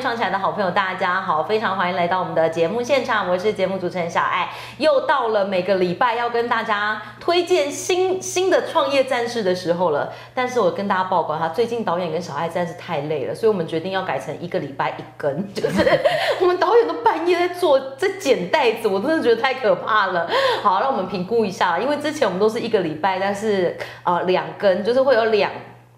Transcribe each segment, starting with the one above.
创起来的好朋友，大家好，非常欢迎来到我们的节目现场，我是节目主持人小爱，又到了每个礼拜要跟大家推荐新新的创业战士的时候了。但是我跟大家报告，哈最近导演跟小爱实在是太累了，所以我们决定要改成一个礼拜一根，就是我们导演都半夜在做在剪袋子，我真的觉得太可怕了。好，让我们评估一下，因为之前我们都是一个礼拜，但是呃两根，就是会有两。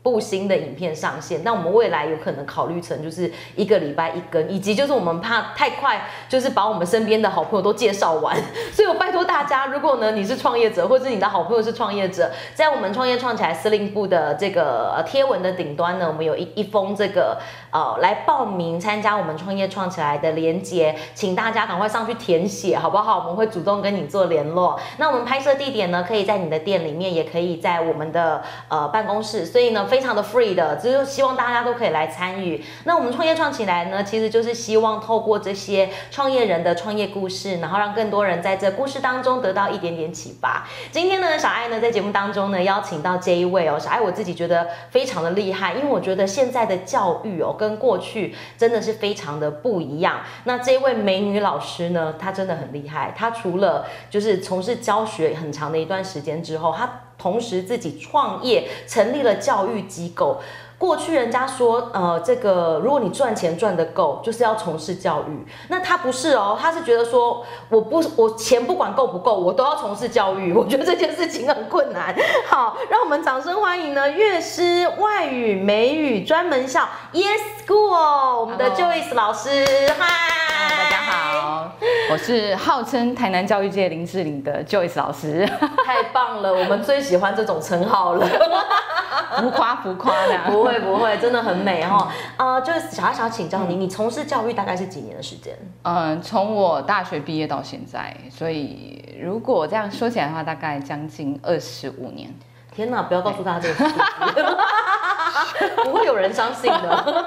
部新的影片上线，那我们未来有可能考虑成就是一个礼拜一根，以及就是我们怕太快，就是把我们身边的好朋友都介绍完，所以我拜托大家，如果呢你是创业者，或者你的好朋友是创业者，在我们创业创起来司令部的这个贴文的顶端呢，我们有一一封这个呃来报名参加我们创业创起来的连接，请大家赶快上去填写，好不好？我们会主动跟你做联络。那我们拍摄地点呢，可以在你的店里面，也可以在我们的呃办公室，所以呢。非常的 free 的，只是希望大家都可以来参与。那我们创业创起来呢，其实就是希望透过这些创业人的创业故事，然后让更多人在这故事当中得到一点点启发。今天呢，小爱呢在节目当中呢邀请到这一位哦，小爱我自己觉得非常的厉害，因为我觉得现在的教育哦跟过去真的是非常的不一样。那这位美女老师呢，她真的很厉害，她除了就是从事教学很长的一段时间之后，她。同时自己创业，成立了教育机构。过去人家说，呃，这个如果你赚钱赚得够，就是要从事教育。那他不是哦，他是觉得说，我不，我钱不管够不够，我都要从事教育。我觉得这件事情很困难。好，让我们掌声欢迎呢，乐师外语美语专门校 Yes School，我们的 Joyce 老师，嗨，大家好，我是号称台南教育界林志玲的 Joyce 老师，太棒了，我们最喜欢这种称号了，浮夸浮夸的。会不会真的很美哈？呃，就是想要想请教你，你从事教育大概是几年的时间？嗯，从我大学毕业到现在，所以如果这样说起来的话，大概将近二十五年。天哪，不要告诉大家这个数字，不会有人相信的。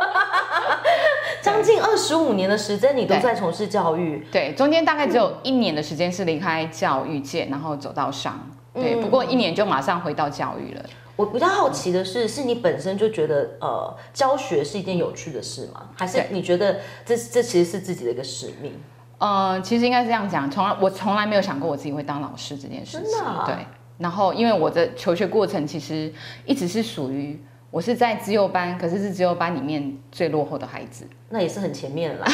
将近二十五年的时间，你都在从事教育？对，中间大概只有一年的时间是离开教育界，然后走到商。对，不过一年就马上回到教育了。我比较好奇的是，是你本身就觉得呃教学是一件有趣的事吗？还是你觉得这这其实是自己的一个使命？呃，其实应该是这样讲，从来我从来没有想过我自己会当老师这件事情。对。然后因为我的求学过程其实一直是属于我是在自幼班，可是是自幼班里面最落后的孩子。那也是很前面了。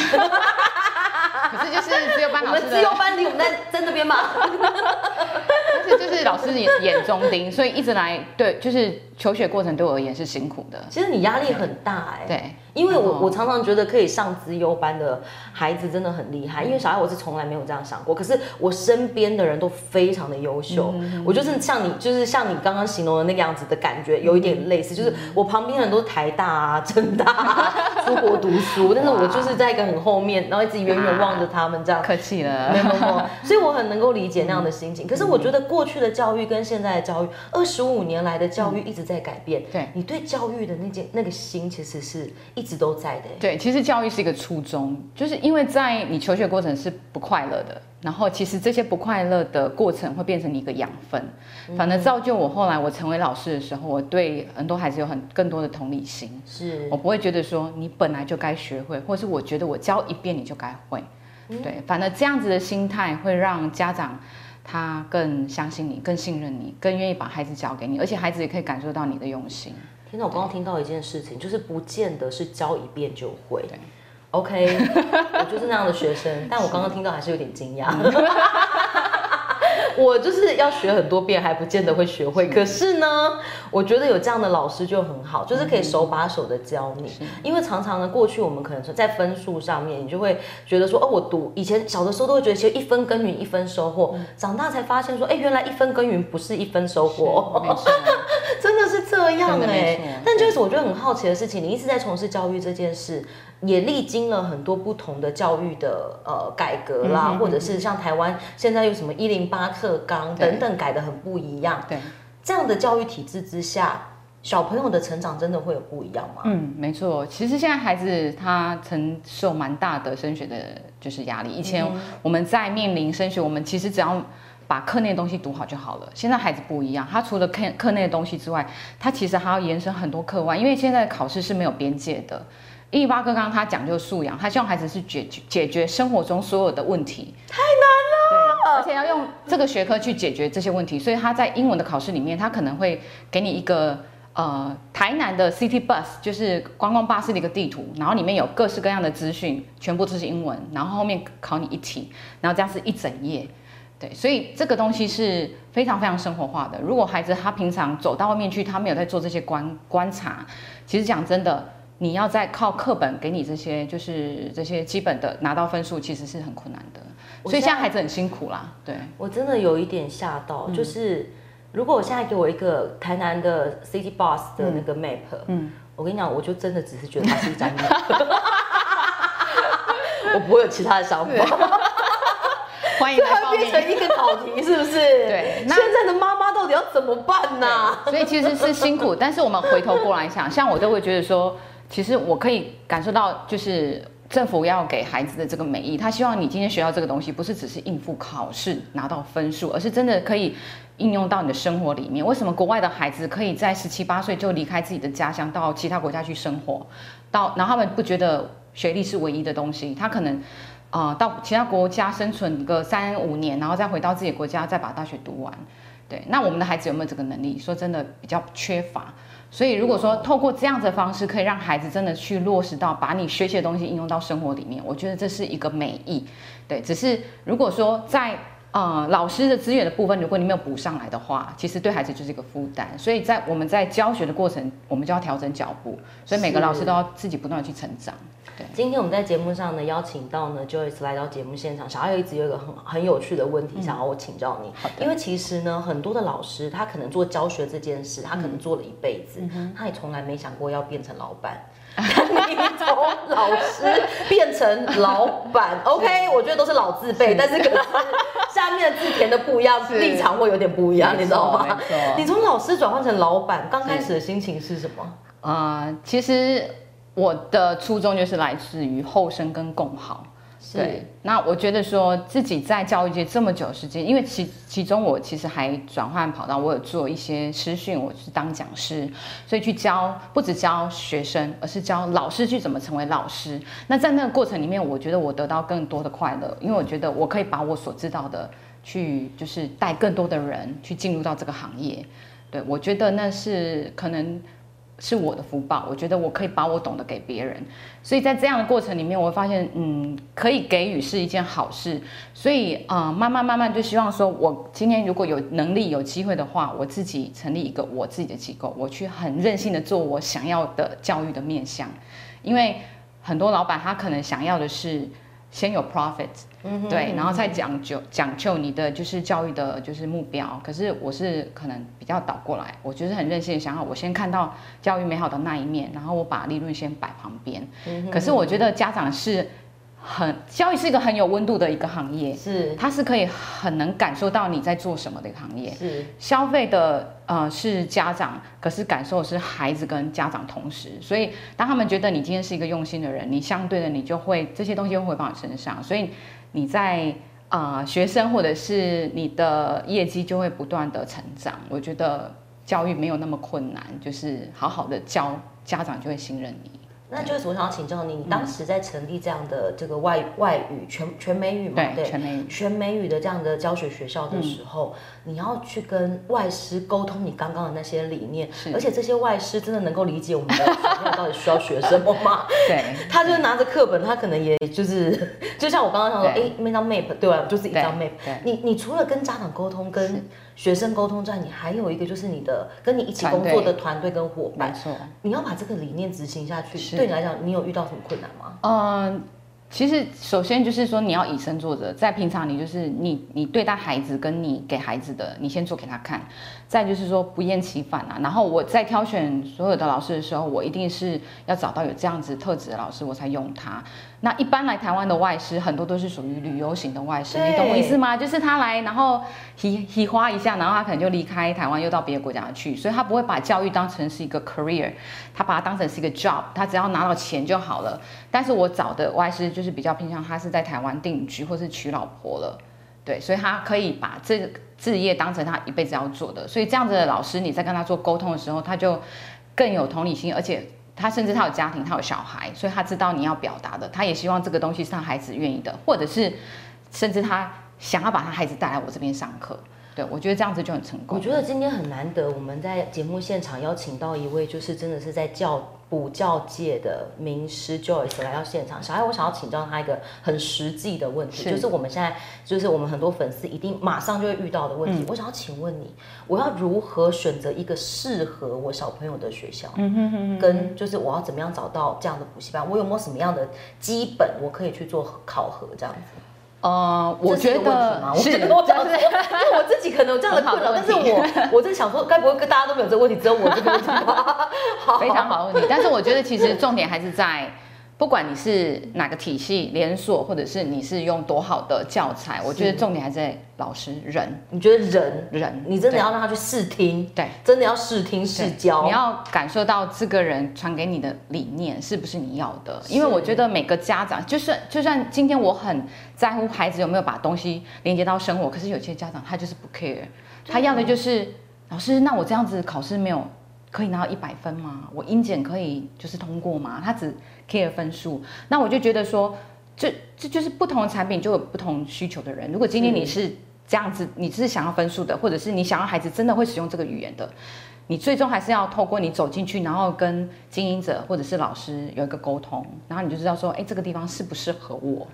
可是就是自幼班老师，我们自幼班离我们在在那边嘛。但是就是老师眼眼中钉，所以一直来对，就是求学过程对我而言是辛苦的。其实你压力很大哎。对。因为我我常常觉得可以上资优班的孩子真的很厉害，因为小孩我是从来没有这样想过。可是我身边的人都非常的优秀，我就是像你，就是像你刚刚形容的那个样子的感觉，有一点类似。就是我旁边人都台大啊、政大 出国读书，但是我就是在一个很后面，然后一直远远望着他们这样。客气了，没有没有。所以我很能够理解那样的心情。可是我觉得过去的教育跟现在的教育，二十五年来的教育一直在改变。对你对教育的那件那个心，其实是一直都在的。对，其实教育是一个初衷，就是因为在你求学过程是不快乐的，然后其实这些不快乐的过程会变成你一个养分，反而造就我后来我成为老师的时候，我对很多孩子有很更多的同理心，是。我不会觉得说你本来就该学会，或是我觉得我教一遍你就该会，对，反而这样子的心态会让家长他更相信你，更信任你，更愿意把孩子交给你，而且孩子也可以感受到你的用心。天哪！我刚刚听到一件事情，就是不见得是教一遍就会。OK，我就是那样的学生，但我刚刚听到还是有点惊讶。我就是要学很多遍还不见得会学会，可是呢，我觉得有这样的老师就很好，就是可以手把手的教你。因为常常呢，过去我们可能说在分数上面，你就会觉得说，哦，我读以前小的时候都会觉得，其实一分耕耘一分收获。长大才发现说，哎，原来一分耕耘不是一分收获，真的是这样哎。但就是我觉得很好奇的事情，你一直在从事教育这件事。也历经了很多不同的教育的呃改革啦，或者是像台湾现在有什么一零八课纲等等改的很不一样。对，这样的教育体制之下，小朋友的成长真的会有不一样吗？嗯，没错。其实现在孩子他承受蛮大的升学的，就是压力。以前我们在面临升学，我们其实只要把课内东西读好就好了。现在孩子不一样，他除了课课内的东西之外，他其实还要延伸很多课外，因为现在考试是没有边界的。一零八课纲它讲究素养，他希望孩子是解决解决生活中所有的问题。太难了，而且要用这个学科去解决这些问题，所以他在英文的考试里面，他可能会给你一个呃台南的 City Bus，就是观光巴士的一个地图，然后里面有各式各样的资讯，全部都是英文，然后后面考你一题，然后这样是一整页。对，所以这个东西是非常非常生活化的。如果孩子他平常走到外面去，他没有在做这些观观察，其实讲真的，你要再靠课本给你这些就是这些基本的拿到分数，其实是很困难的。所以现在孩子很辛苦啦。对，我真的有一点吓到，就是如果我现在给我一个台南的 City Bus 的那个 map，嗯，我跟你讲，我就真的只是觉得它是一张 map，我不会有其他的想法。欢迎来报变成一个考题，是不是？对。那现在的妈妈到底要怎么办呢？所以其实是辛苦，但是我们回头过来想，像我都会觉得说，其实我可以感受到，就是政府要给孩子的这个美意，他希望你今天学到这个东西，不是只是应付考试拿到分数，而是真的可以应用到你的生活里面。为什么国外的孩子可以在十七八岁就离开自己的家乡，到其他国家去生活？到然后他们不觉得学历是唯一的东西，他可能。啊，到其他国家生存个三五年，然后再回到自己国家，再把大学读完。对，那我们的孩子有没有这个能力？说真的，比较缺乏。所以如果说透过这样子的方式，可以让孩子真的去落实到把你学习的东西应用到生活里面，我觉得这是一个美意。对，只是如果说在呃老师的资源的部分，如果你没有补上来的话，其实对孩子就是一个负担。所以在我们在教学的过程，我们就要调整脚步。所以每个老师都要自己不断的去成长。今天我们在节目上呢，邀请到呢 Joyce 来到节目现场。小艾一直有一个很很有趣的问题，想要我请教你。因为其实呢，很多的老师他可能做教学这件事，他可能做了一辈子，他也从来没想过要变成老板。你从老师变成老板，OK，我觉得都是老字辈，但是可能下面的字填的不一样，立场会有点不一样，你知道吗？你从老师转换成老板，刚开始的心情是什么？啊，其实。我的初衷就是来自于后生跟共好，对。那我觉得说自己在教育界这么久时间，因为其其中我其实还转换跑道，我有做一些师训，我是当讲师，所以去教不止教学生，而是教老师去怎么成为老师。那在那个过程里面，我觉得我得到更多的快乐，因为我觉得我可以把我所知道的去，就是带更多的人去进入到这个行业。对我觉得那是可能。是我的福报，我觉得我可以把我懂得给别人，所以在这样的过程里面，我会发现，嗯，可以给予是一件好事，所以啊，慢慢慢慢就希望说，我今天如果有能力有机会的话，我自己成立一个我自己的机构，我去很任性的做我想要的教育的面向，因为很多老板他可能想要的是。先有 profit，对，然后再讲究讲究你的就是教育的就是目标。可是我是可能比较倒过来，我就是很任性，想要我先看到教育美好的那一面，然后我把利润先摆旁边。可是我觉得家长是。很教育是一个很有温度的一个行业，是它是可以很能感受到你在做什么的一个行业。是消费的呃是家长，可是感受是孩子跟家长同时。所以当他们觉得你今天是一个用心的人，你相对的你就会这些东西会回到你身上。所以你在啊学生或者是你的业绩就会不断的成长。我觉得教育没有那么困难，就是好好的教家长就会信任你。那就是我想要请教你，你当时在成立这样的这个外外语全全美语嘛？对，全美语全美语的这样的教学学校的时候，你要去跟外师沟通你刚刚的那些理念，而且这些外师真的能够理解我们的小朋友到底需要学什么吗？对，他就是拿着课本，他可能也就是就像我刚刚想说，哎，那张 map 对吧？就是一张 map。你你除了跟家长沟通，跟学生沟通之外，你还有一个就是你的跟你一起工作的团队跟伙伴，没错，你要把这个理念执行下去。对你来讲，你有遇到什么困难吗？嗯。其实，首先就是说，你要以身作则，在平常你就是你，你对待孩子跟你给孩子的，你先做给他看。再就是说，不厌其烦啊。然后我在挑选所有的老师的时候，我一定是要找到有这样子特质的老师，我才用他。那一般来台湾的外师，很多都是属于旅游型的外师，你懂我意思吗？就是他来，然后嘻嘻花一下，然后他可能就离开台湾，又到别的国家去，所以他不会把教育当成是一个 career，他把它当成是一个 job，他只要拿到钱就好了。但是我找的外师就是比较偏向他是在台湾定居或是娶老婆了，对，所以他可以把这置业当成他一辈子要做的。所以这样子的老师，你在跟他做沟通的时候，他就更有同理心，而且。他甚至他有家庭，他有小孩，所以他知道你要表达的，他也希望这个东西是他孩子愿意的，或者是甚至他想要把他孩子带来我这边上课。对，我觉得这样子就很成功。我觉得今天很难得，我们在节目现场邀请到一位，就是真的是在教补教界的名师 Joyce 来到现场。小爱，我想要请教他一个很实际的问题，是就是我们现在就是我们很多粉丝一定马上就会遇到的问题。我想要请问你，我要如何选择一个适合我小朋友的学校？嗯哼哼哼，跟就是我要怎么样找到这样的补习班？我有没有什么样的基本我可以去做考核这样子？呃，我觉得 是，觉得我想说，但是因为我自己可能有这样的困扰，但是我我在想说，该不会跟大家都没有这个问题，只有我这个问题吧？好非常好的问题。但是我觉得其实重点还是在，不管你是哪个体系连锁，或者是你是用多好的教材，我觉得重点还是在老师人你觉得人，人，你真的要让他去试听，对。真的要试听试教，你要感受到这个人传给你的理念是不是你要的？因为我觉得每个家长，就算就算今天我很在乎孩子有没有把东西连接到生活，可是有些家长他就是不 care，他要的就是老师，那我这样子考试没有可以拿到一百分吗？我英检可以就是通过吗？他只 care 分数，那我就觉得说，这这就是不同的产品就有不同需求的人。如果今天你是这样子，你是想要分数的，或者是你想要孩子真的会使用这个语言的，你最终还是要透过你走进去，然后跟经营者或者是老师有一个沟通，然后你就知道说，哎，这个地方适不适合我。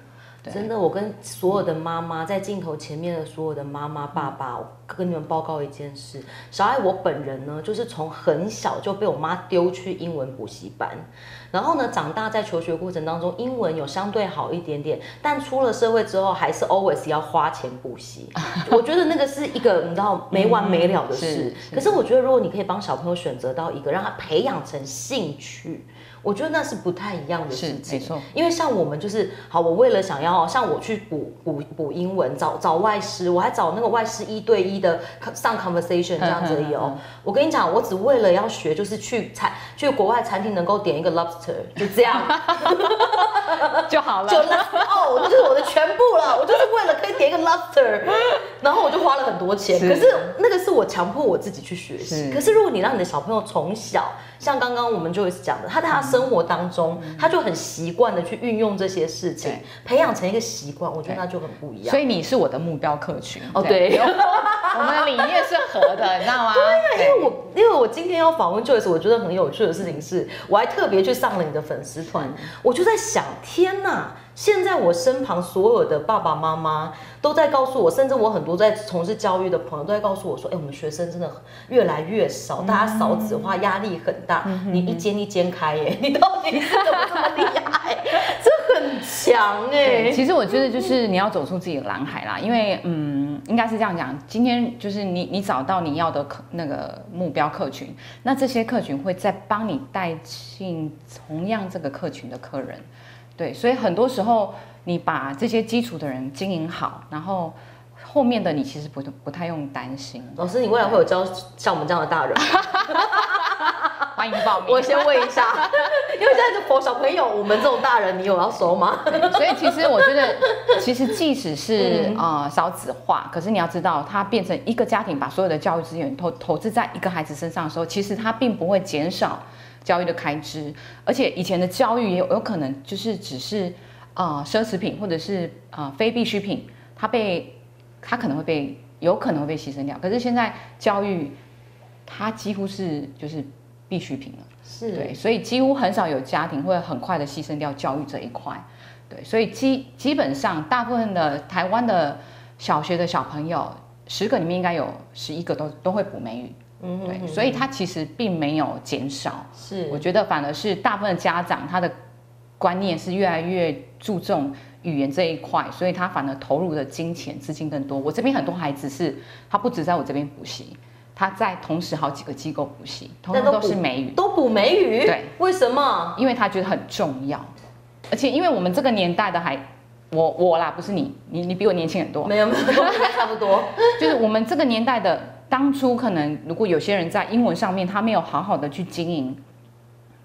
对真的，我跟所有的妈妈在镜头前面的所有的妈妈爸爸，我跟你们报告一件事：小爱我本人呢，就是从很小就被我妈丢去英文补习班，然后呢，长大在求学过程当中，英文有相对好一点点，但出了社会之后，还是 always 要花钱补习。我觉得那个是一个你知道没完没了的嗯是事。是可是我觉得，如果你可以帮小朋友选择到一个让他培养成兴趣，我觉得那是不太一样的事情。没错，因为像我们就是好，我为了想要像我去补补补英文，找找外师，我还找那个外师一对一的上 conversation 这样子而已哦。我跟你讲，我只为了要学，就是去餐去国外餐厅能够点一个 lobster，就这样，就好了。就哦，那就是我的全部了。我就是为了可以点一个 lobster，然后我就花了很多钱。是可是那个是我强迫我自己去学习。是可是如果你让你的小朋友从小，像刚刚我们就讲的，他在他生活当中，他就很习惯的去运用这些事情，培养成一个习惯，我觉得那就很不一样所。以你是我的目标客群哦对 我们的理念是合的，你知道吗？对因为我因为我今天要访问 Joyce，我觉得很有趣的事情是，我还特别去上了你的粉丝团，我就在想，天哪！现在我身旁所有的爸爸妈妈都在告诉我，甚至我很多在从事教育的朋友都在告诉我说，哎、我们学生真的越来越少，大家少子化，压力很大，你一间一间开耶，你到底是怎么这么厉害？这很强哎对，。其实我觉得就是你要走出自己的蓝海啦，因为嗯，应该是这样讲。今天就是你你找到你要的客那个目标客群，那这些客群会再帮你带进同样这个客群的客人。对，所以很多时候你把这些基础的人经营好，然后后面的你其实不不太用担心。老师，你未来会有教像我们这样的大人吗？欢迎报名。我先问一下，因为现在就佛小朋友，我们这种大人，你有要收吗？所以其实我觉得，其实即使是嗯呃少子化，可是你要知道，它变成一个家庭把所有的教育资源投投资在一个孩子身上的时候，其实它并不会减少教育的开支，而且以前的教育也有有可能就是只是呃奢侈品或者是呃非必需品，它被它可能会被有可能会被牺牲掉，可是现在教育它几乎是就是必需品了。是对，所以几乎很少有家庭会很快的牺牲掉教育这一块。对，所以基基本上大部分的台湾的小学的小朋友，十个里面应该有十一个都都会补美语。嗯哼对，所以它其实并没有减少。是我觉得反而是大部分的家长他的观念是越来越注重语言这一块，所以他反而投入的金钱资金更多。我这边很多孩子是他不止在我这边补习，他在同时好几个机构补习，通通都是美语。都补美语，对，为什么？因为他觉得很重要，而且因为我们这个年代的还，我我啦，不是你，你你比我年轻很多，没有没有，差不多。就是我们这个年代的，当初可能如果有些人在英文上面他没有好好的去经营，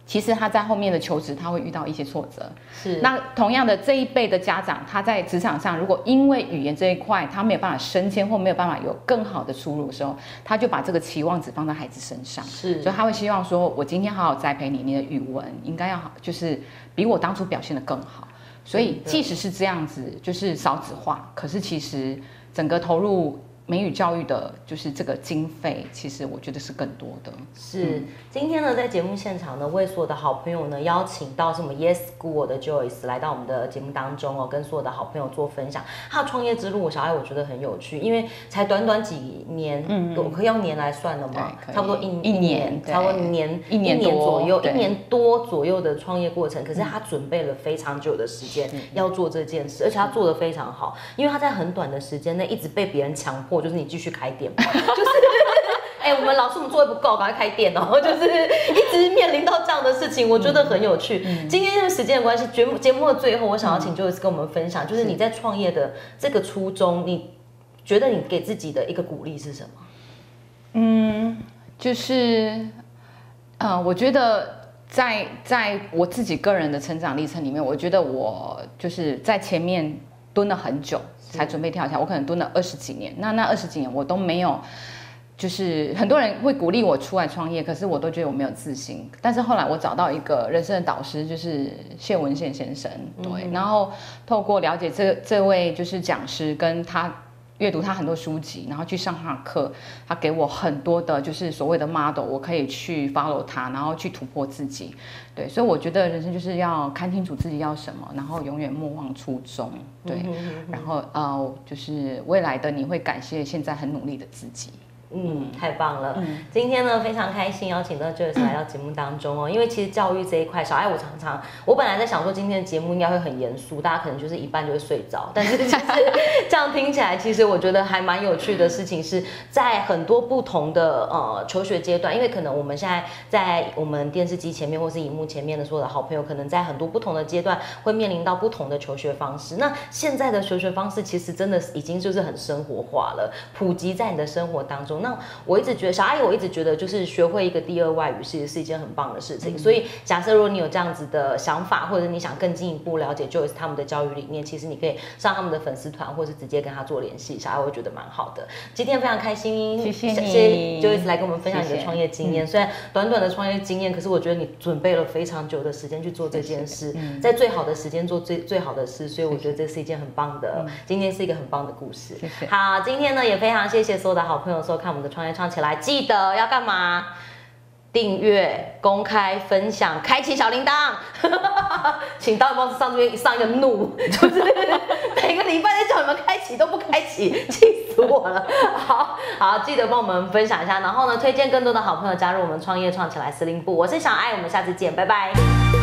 其实他在后面的求职，他会遇到一些挫折。是，那同样的这一辈的家长，他在职场上，如果因为语言这一块，他没有办法升迁或没有办法有更好的出路的时候，他就把这个期望值放在孩子身上。是，所以他会希望说，我今天好好栽培你，你的语文应该要好，就是比我当初表现的更好。所以即使是这样子，就是少子化，可是其实整个投入。美语教育的，就是这个经费，其实我觉得是更多的。是今天呢，在节目现场呢，为所有的好朋友呢，邀请到什么 Yes School 的 Joyce 来到我们的节目当中哦，跟所有的好朋友做分享。他的创业之路，小爱我觉得很有趣，因为才短短几年，嗯，可以用年来算了嘛，差不多一一年，差不多年一年左右，一年多左右的创业过程。可是他准备了非常久的时间要做这件事，而且他做的非常好，因为他在很短的时间内一直被别人强迫。就是你继续开店，就是哎，我们老师我们座位不够，赶快开店哦。就是一直面临到这样的事情，我觉得很有趣。今天因为时间的关系，节目节目的最后，我想要请 Joyce 跟我们分享，就是你在创业的这个初衷，你觉得你给自己的一个鼓励是什么？嗯，就是，呃，我觉得在在我自己个人的成长历程里面，我觉得我就是在前面蹲了很久。才准备跳起来，我可能蹲了二十几年，那那二十几年我都没有，就是很多人会鼓励我出来创业，可是我都觉得我没有自信。但是后来我找到一个人生的导师，就是谢文宪先生，对，然后透过了解这这位就是讲师跟他。阅读他很多书籍，然后去上他的课，他给我很多的，就是所谓的 model，我可以去 follow 他，然后去突破自己。对，所以我觉得人生就是要看清楚自己要什么，然后永远莫忘初衷。对，然后呃，就是未来的你会感谢现在很努力的自己。嗯，太棒了。嗯，今天呢非常开心邀请到 Joyce 来到节目当中哦，因为其实教育这一块，小爱我常常，我本来在想说今天的节目应该会很严肃，大家可能就是一半就会睡着，但是 其实这样听起来，其实我觉得还蛮有趣的事情是在很多不同的呃求学阶段，因为可能我们现在在我们电视机前面或是荧幕前面的所有的好朋友，可能在很多不同的阶段会面临到不同的求学方式。那现在的求学方式其实真的已经就是很生活化了，普及在你的生活当中。那我一直觉得小阿姨，我一直觉得就是学会一个第二外语，其实是一件很棒的事情。所以假设如果你有这样子的想法，或者你想更进一步了解 Joyce 他们的教育理念，其实你可以上他们的粉丝团，或是直接跟他做联系。小阿姨我觉得蛮好的。今天非常开心，谢谢你，Joyce 来跟我们分享你的创业经验。虽然短短的创业经验，可是我觉得你准备了非常久的时间去做这件事，在最好的时间做最最好的事，所以我觉得这是一件很棒的。今天是一个很棒的故事。好，今天呢也非常谢谢所有的好朋友收看我们的创业。唱起来，记得要干嘛？订阅、公开、分享、开启小铃铛，请到公司上这边上一个怒，就是每个礼拜在叫你们开启都不开启，气死我了。好好，记得帮我们分享一下，然后呢，推荐更多的好朋友加入我们创业创起来司令部。我是小爱，我们下次见，拜拜。